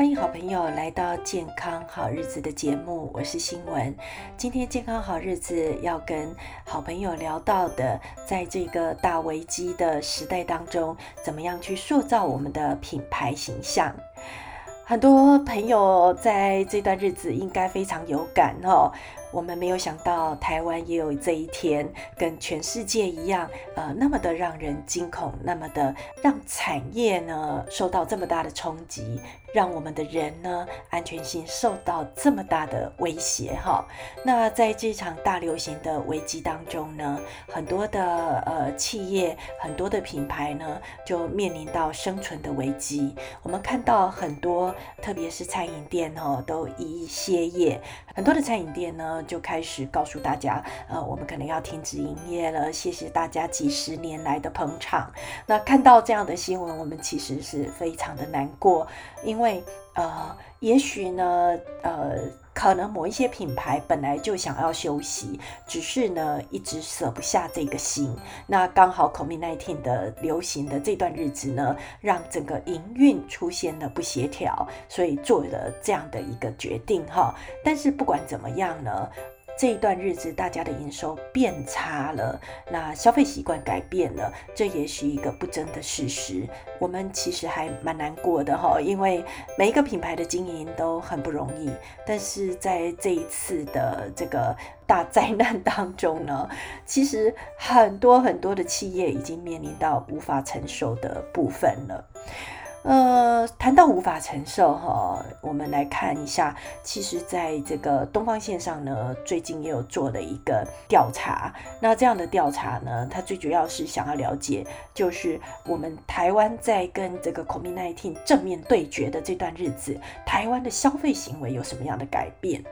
欢迎好朋友来到健康好日子的节目，我是新闻。今天健康好日子要跟好朋友聊到的，在这个大危机的时代当中，怎么样去塑造我们的品牌形象？很多朋友在这段日子应该非常有感哦。我们没有想到台湾也有这一天，跟全世界一样，呃，那么的让人惊恐，那么的让产业呢受到这么大的冲击。让我们的人呢安全性受到这么大的威胁哈。那在这场大流行的危机当中呢，很多的呃企业、很多的品牌呢就面临到生存的危机。我们看到很多，特别是餐饮店哦，都一一歇业。很多的餐饮店呢就开始告诉大家，呃，我们可能要停止营业了。谢谢大家几十年来的捧场。那看到这样的新闻，我们其实是非常的难过，因因为呃，也许呢，呃，可能某一些品牌本来就想要休息，只是呢一直舍不下这个心。那刚好 COVID-19 的流行的这段日子呢，让整个营运出现了不协调，所以做了这样的一个决定哈。但是不管怎么样呢。这一段日子，大家的营收变差了，那消费习惯改变了，这也是一个不争的事实。我们其实还蛮难过的哈，因为每一个品牌的经营都很不容易。但是在这一次的这个大灾难当中呢，其实很多很多的企业已经面临到无法承受的部分了。呃，谈到无法承受哈，我们来看一下，其实在这个东方线上呢，最近也有做了一个调查。那这样的调查呢，它最主要是想要了解，就是我们台湾在跟这个 COVID-19 正面对决的这段日子，台湾的消费行为有什么样的改变？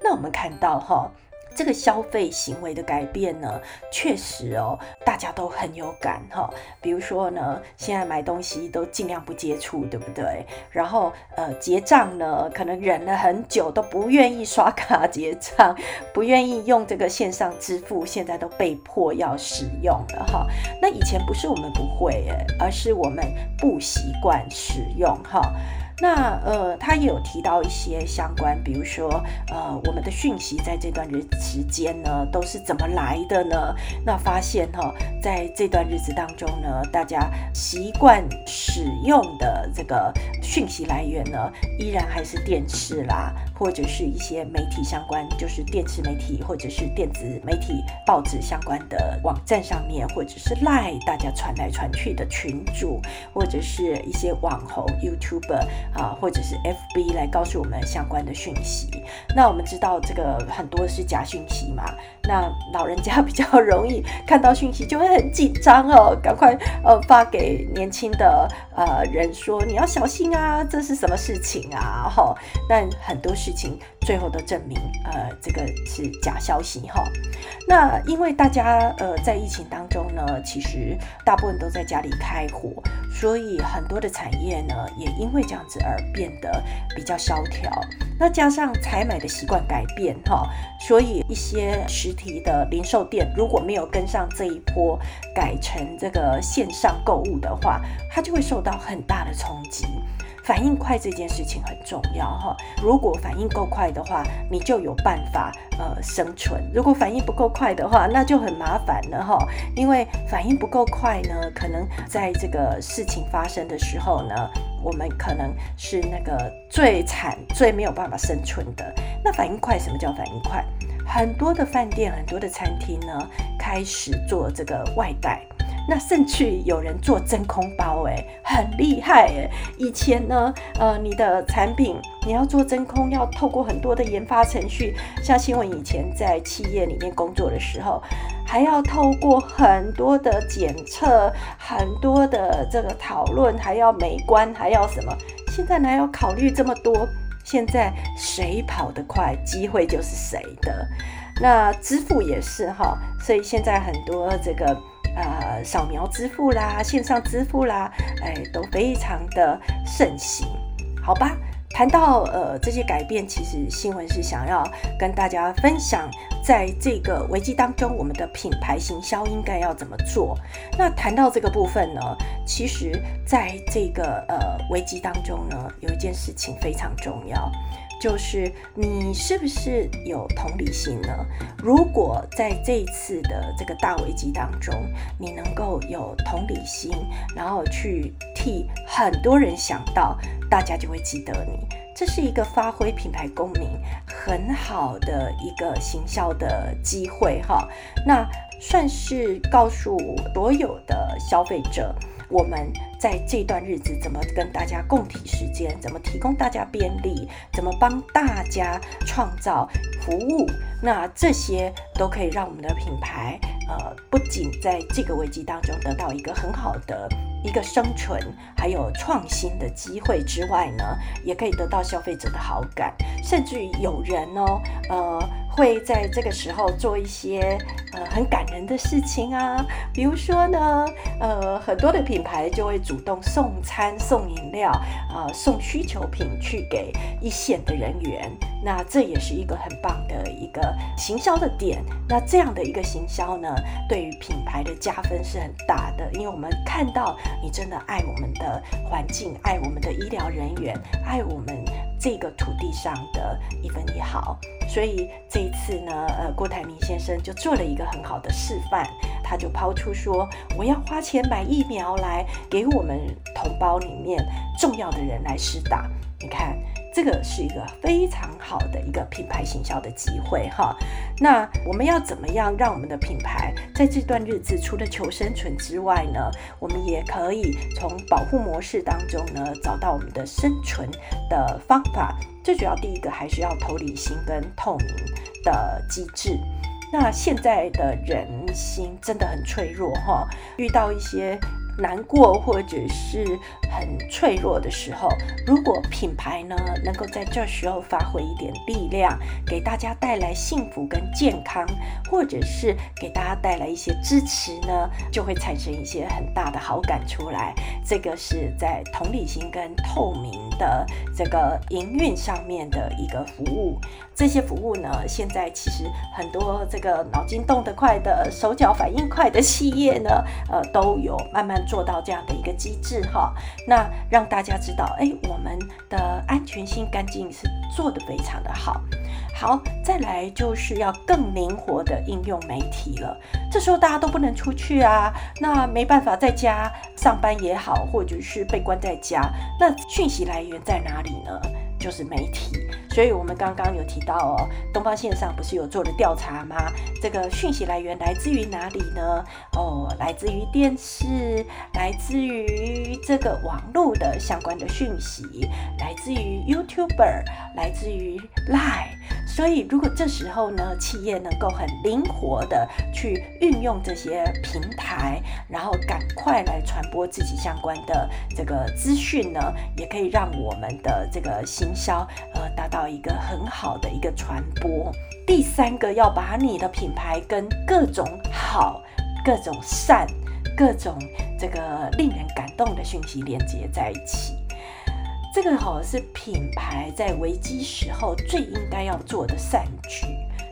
那我们看到哈。这个消费行为的改变呢，确实哦，大家都很有感哈。比如说呢，现在买东西都尽量不接触，对不对？然后呃，结账呢，可能忍了很久都不愿意刷卡结账，不愿意用这个线上支付，现在都被迫要使用了哈。那以前不是我们不会诶，而是我们不习惯使用哈。那呃，他也有提到一些相关，比如说呃，我们的讯息在这段日时间呢，都是怎么来的呢？那发现哈，在这段日子当中呢，大家习惯使用的这个讯息来源呢，依然还是电视啦，或者是一些媒体相关，就是电视媒体或者是电子媒体、报纸相关的网站上面，或者是赖大家传来传去的群主，或者是一些网红 YouTube。啊，或者是 FB 来告诉我们相关的讯息。那我们知道这个很多是假讯息嘛？那老人家比较容易看到讯息就会很紧张哦，赶快呃发给年轻的呃人说你要小心啊，这是什么事情啊？哈，但很多事情最后都证明呃这个是假消息哈。那因为大家呃在疫情当中呢，其实大部分都在家里开火，所以很多的产业呢也因为这样子。而变得比较萧条，那加上采买的习惯改变哈，所以一些实体的零售店如果没有跟上这一波，改成这个线上购物的话，它就会受到很大的冲击。反应快这件事情很重要哈，如果反应够快的话，你就有办法呃生存；如果反应不够快的话，那就很麻烦了哈。因为反应不够快呢，可能在这个事情发生的时候呢，我们可能是那个最惨、最没有办法生存的。那反应快，什么叫反应快？很多的饭店、很多的餐厅呢，开始做这个外带。那甚至有人做真空包，哎，很厉害，哎。以前呢，呃，你的产品你要做真空，要透过很多的研发程序。像新闻以前在企业里面工作的时候，还要透过很多的检测，很多的这个讨论，还要美观，还要什么？现在哪有考虑这么多？现在谁跑得快，机会就是谁的。那支付也是哈，所以现在很多这个。呃，扫描支付啦，线上支付啦，哎，都非常的盛行，好吧？谈到呃这些改变，其实新闻是想要跟大家分享在这个危机当中，我们的品牌行销应该要怎么做？那谈到这个部分呢，其实在这个呃危机当中呢，有一件事情非常重要。就是你是不是有同理心呢？如果在这一次的这个大危机当中，你能够有同理心，然后去替很多人想到，大家就会记得你。这是一个发挥品牌功能很好的一个行销的机会哈。那算是告诉所有的消费者。我们在这段日子怎么跟大家共体时间？怎么提供大家便利？怎么帮大家创造服务？那这些都可以让我们的品牌，呃，不仅在这个危机当中得到一个很好的一个生存，还有创新的机会之外呢，也可以得到消费者的好感，甚至于有人哦，呃。会在这个时候做一些呃很感人的事情啊，比如说呢，呃很多的品牌就会主动送餐、送饮料，呃送需求品去给一线的人员，那这也是一个很棒的一个行销的点。那这样的一个行销呢，对于品牌的加分是很大的，因为我们看到你真的爱我们的环境，爱我们的医疗人员，爱我们。这个土地上的一分一毫，所以这一次呢，呃，郭台铭先生就做了一个很好的示范，他就抛出说，我要花钱买疫苗来给我们同胞里面重要的人来施打，你看。这个是一个非常好的一个品牌行销的机会哈。那我们要怎么样让我们的品牌在这段日子除了求生存之外呢？我们也可以从保护模式当中呢找到我们的生存的方法。最主要第一个还是要投理心跟透明的机制。那现在的人心真的很脆弱哈，遇到一些。难过或者是很脆弱的时候，如果品牌呢能够在这时候发挥一点力量，给大家带来幸福跟健康，或者是给大家带来一些支持呢，就会产生一些很大的好感出来。这个是在同理心跟透明的这个营运上面的一个服务。这些服务呢，现在其实很多这个脑筋动得快的、手脚反应快的企业呢，呃，都有慢慢做到这样的一个机制哈。那让大家知道，哎，我们的安全性、干净是做得非常的好。好，再来就是要更灵活的应用媒体了。这时候大家都不能出去啊，那没办法在家上班也好，或者是被关在家，那讯息来源在哪里呢？就是媒体，所以我们刚刚有提到哦，东方线上不是有做了调查吗？这个讯息来源来自于哪里呢？哦，来自于电视，来自于这个网络的相关的讯息，来自于 YouTuber，来自于 Line。所以，如果这时候呢，企业能够很灵活的去运用这些平台，然后赶快来传播自己相关的这个资讯呢，也可以让我们的这个行销呃达到一个很好的一个传播。第三个，要把你的品牌跟各种好、各种善、各种这个令人感动的讯息连接在一起。这个好是品牌在危机时候最应该要做的善举。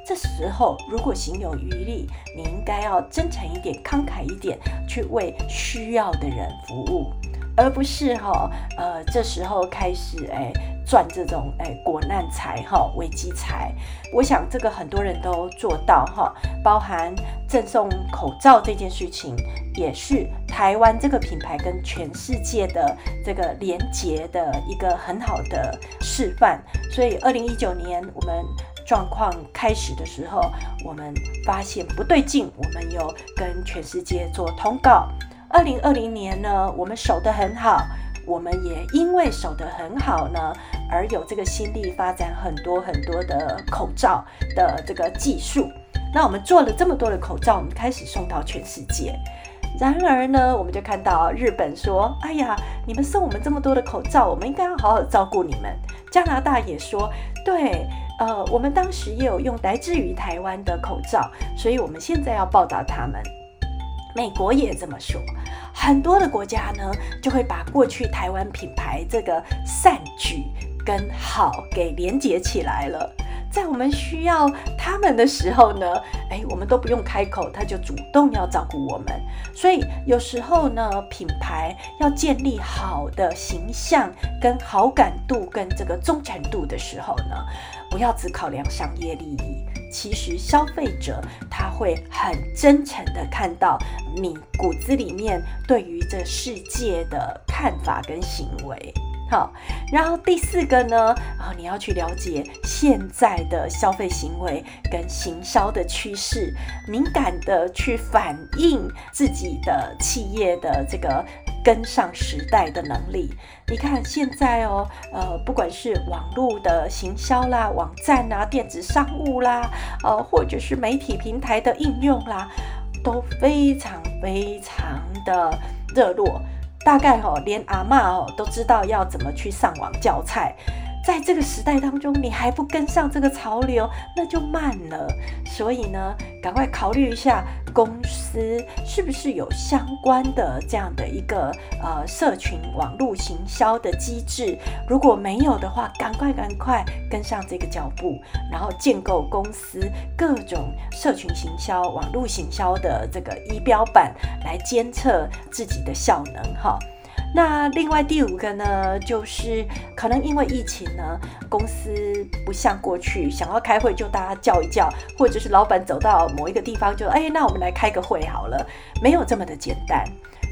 这时候如果行有余力，你应该要真诚一点、慷慨一点，去为需要的人服务，而不是哈呃这时候开始哎。赚这种哎国难财哈危机财，我想这个很多人都做到哈，包含赠送口罩这件事情，也是台湾这个品牌跟全世界的这个连结的一个很好的示范。所以二零一九年我们状况开始的时候，我们发现不对劲，我们有跟全世界做通告。二零二零年呢，我们守得很好。我们也因为守得很好呢，而有这个心力发展很多很多的口罩的这个技术。那我们做了这么多的口罩，我们开始送到全世界。然而呢，我们就看到日本说：“哎呀，你们送我们这么多的口罩，我们应该要好好照顾你们。”加拿大也说：“对，呃，我们当时也有用来自于台湾的口罩，所以我们现在要报答他们。”美国也这么说。很多的国家呢，就会把过去台湾品牌这个善举跟好给连接起来了。在我们需要他们的时候呢，哎，我们都不用开口，他就主动要照顾我们。所以有时候呢，品牌要建立好的形象、跟好感度、跟这个忠诚度的时候呢，不要只考量商业利益。其实消费者他会很真诚的看到你骨子里面对于这世界的看法跟行为。好，然后第四个呢，啊，你要去了解现在的消费行为跟行销的趋势，敏感的去反映自己的企业的这个跟上时代的能力。你看现在哦，呃，不管是网络的行销啦、网站啊、电子商务啦，呃，或者是媒体平台的应用啦，都非常非常的热络。大概哈，连阿妈哦都知道要怎么去上网教菜。在这个时代当中，你还不跟上这个潮流，那就慢了。所以呢，赶快考虑一下，公司是不是有相关的这样的一个呃社群网络行销的机制？如果没有的话，赶快赶快跟上这个脚步，然后建构公司各种社群行销、网络行销的这个仪表板，来监测自己的效能哈。那另外第五个呢，就是可能因为疫情呢，公司不像过去想要开会就大家叫一叫，或者是老板走到某一个地方就哎，那我们来开个会好了，没有这么的简单。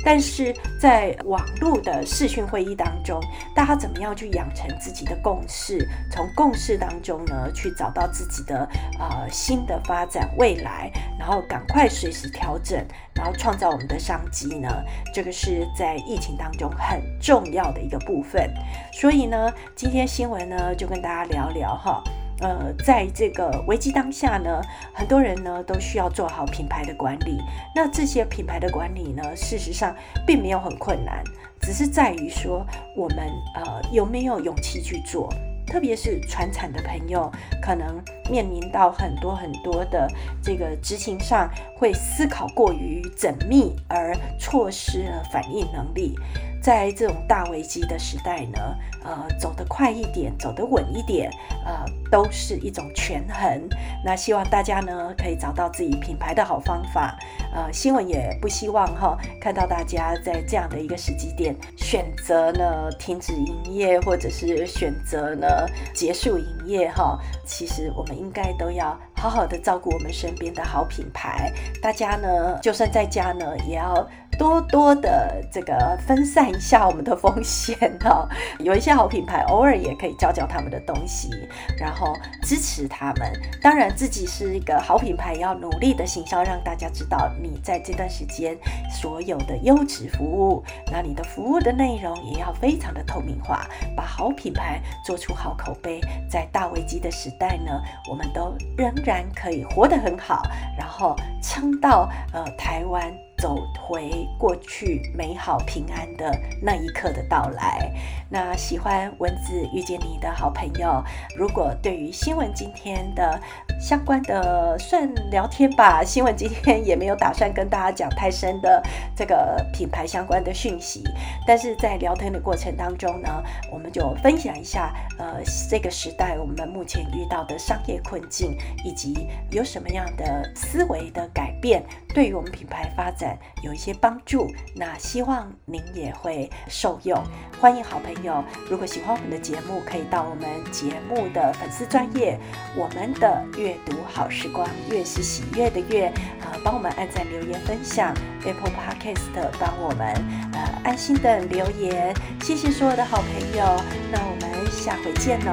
但是在网络的视讯会议当中，大家怎么样去养成自己的共识？从共识当中呢，去找到自己的呃新的发展未来，然后赶快随时调整，然后创造我们的商机呢？这个是在疫情当中很重要的一个部分。所以呢，今天新闻呢就跟大家聊聊哈。呃，在这个危机当下呢，很多人呢都需要做好品牌的管理。那这些品牌的管理呢，事实上并没有很困难，只是在于说我们呃有没有勇气去做。特别是传产的朋友，可能面临到很多很多的这个执行上，会思考过于缜密而错失了反应能力。在这种大危机的时代呢，呃，走得快一点，走得稳一点，呃，都是一种权衡。那希望大家呢，可以找到自己品牌的好方法。呃，新闻也不希望哈，看到大家在这样的一个时机点选择呢停止营业，或者是选择呢结束营业哈。其实我们应该都要好好的照顾我们身边的好品牌。大家呢，就算在家呢，也要。多多的这个分散一下我们的风险哈，有一些好品牌，偶尔也可以教教他们的东西，然后支持他们。当然，自己是一个好品牌，要努力的行销，让大家知道你在这段时间所有的优质服务。那你的服务的内容也要非常的透明化，把好品牌做出好口碑。在大危机的时代呢，我们都仍然可以活得很好，然后撑到呃台湾。走回过去美好平安的那一刻的到来。那喜欢文字遇见你的好朋友，如果对于新闻今天的相关的算聊天吧，新闻今天也没有打算跟大家讲太深的这个品牌相关的讯息。但是在聊天的过程当中呢，我们就分享一下，呃，这个时代我们目前遇到的商业困境，以及有什么样的思维的改变，对于我们品牌发展。有一些帮助，那希望您也会受用。欢迎好朋友，如果喜欢我们的节目，可以到我们节目的粉丝专业，我们的阅读好时光，越是喜悦的越，呃，帮我们按赞、留言、分享，Apple Podcast 帮我们呃安心的留言。谢谢所有的好朋友，那我们下回见喽。